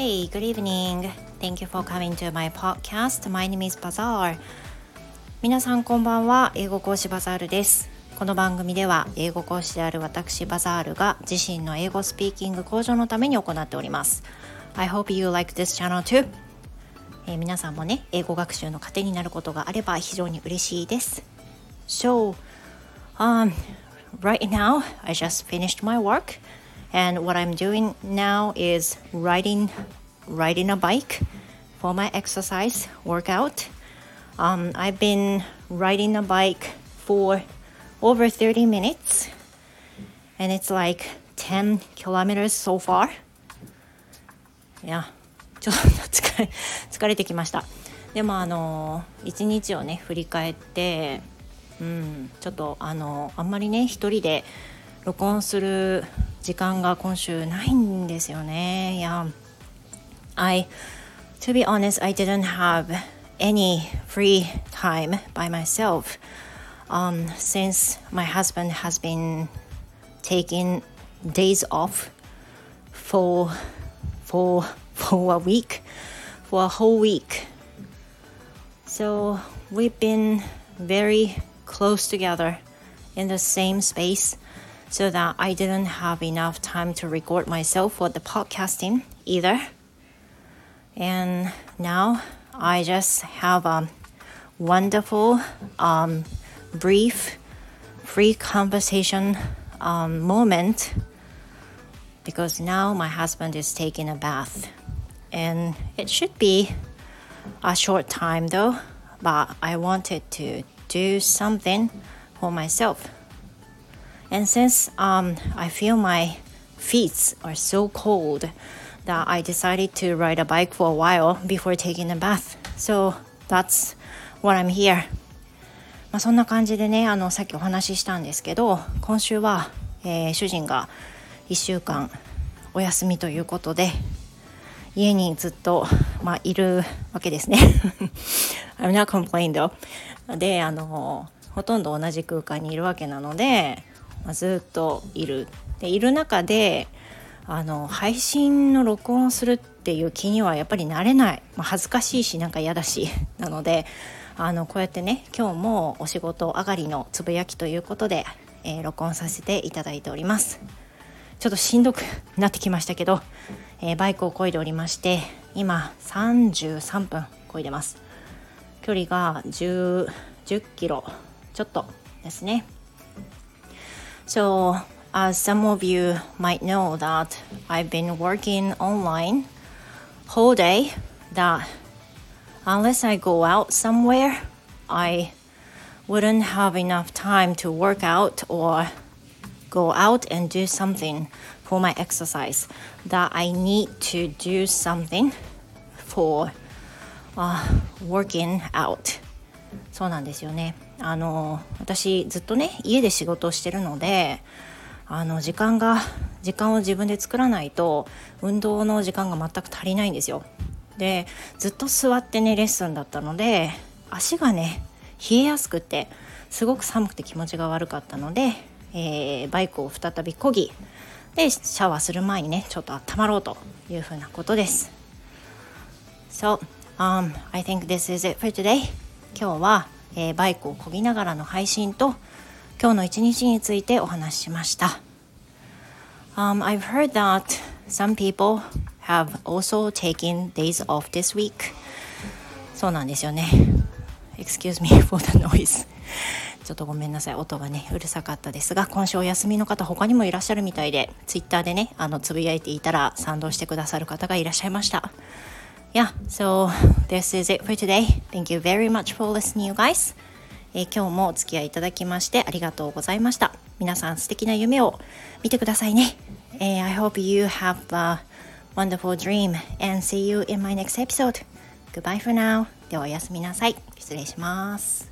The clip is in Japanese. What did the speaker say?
Hey, good evening. Thank you for coming to my podcast. My name is Bazaar. 皆さんこんばんは。英語講師バザールです。この番組では英語講師である私バザールが自身の英語スピーキング向上のために行っております。I hope you like this channel too. えー、皆さんもね、英語学習の糧になることがあれば非常に嬉しいです。So, um, right now I just finished my work and what I'm doing now is riding riding a bike for my exercise workout. Um, I've been riding a bike for over 30 minutes and it's like 10 kilometers so far. Yeah. ちょっと疲れ疲れてきましたでもあの一日をね振り返ってうんちょっとあのあんまりね一人で録音する時間が今週ないんですよね。いや、I, to be honest, I didn't have any free time by myself um, since my husband has been taking days off for for for a week for a whole week so we've been very close together in the same space so that I didn't have enough time to record myself for the podcasting either. And now I just have a wonderful, um, brief, free conversation um, moment because now my husband is taking a bath. And it should be a short time though, but I wanted to do something for myself. And since um, I feel my feet are so cold that I decided to ride a bike for a while before taking a bath. So that's what I'm here. まあそんな感じでね、あのさっきお話ししたんですけど、今週は、えー、主人が1週間お休みということで、家にずっと、まあ、いるわけですね。I'm not complaining though. で、あの、ほとんど同じ空間にいるわけなので、まあ、ずっといる。でいる中であの配信の録音するっていう気にはやっぱりなれない、まあ、恥ずかしいしなんか嫌だし なのであのこうやってね今日もお仕事上がりのつぶやきということで、えー、録音させていただいております。ちょっとしんどくなってきましたけど、えー、バイクを漕いでおりまして今33分漕いでます。距離が10 10キロちょっとですね。So, as some of you might know that I've been working online whole day that unless I go out somewhere, I wouldn't have enough time to work out or go out and do something for my exercise. That I need to do something for uh, working out そうなんですよね。あの私ずっとね家で仕事をしてるのであの時間が時間を自分で作らないと運動の時間が全く足りないんですよ。でずっと座ってねレッスンだったので足がね冷えやすくてすごく寒くて気持ちが悪かったので、えー、バイクを再びこぎでシャワーする前にねちょっと温まろうというふうなことです。So, um, I think this is it for today. 今日はえー、バイクをこぎながらの配信と今日の一日についてお話ししました。Um, I've heard that some people have also taken days off this week. そうなんですよね。Excuse me for the noise. ちょっとごめんなさい。音がね、うるさかったですが、今週お休みの方他にもいらっしゃるみたいで、Twitter でね、あの、つぶやいていたら賛同してくださる方がいらっしゃいました。Yeah, so this is it for today. Thank you very much for listening, you guys. え、今日もお付き合いいただきましてありがとうございました。皆さん素敵な夢を見てくださいね。え、I hope you have a wonderful dream and see you in my next episode. Goodbye for now. ではおやすみなさい。失礼します。